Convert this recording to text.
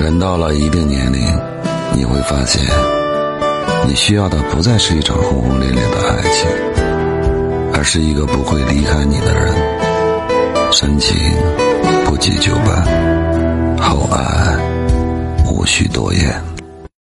人到了一定年龄你会发现你需要的不再是一场轰轰烈烈的爱情而是一个不会离开你的人。深情不及久伴厚爱无需多言。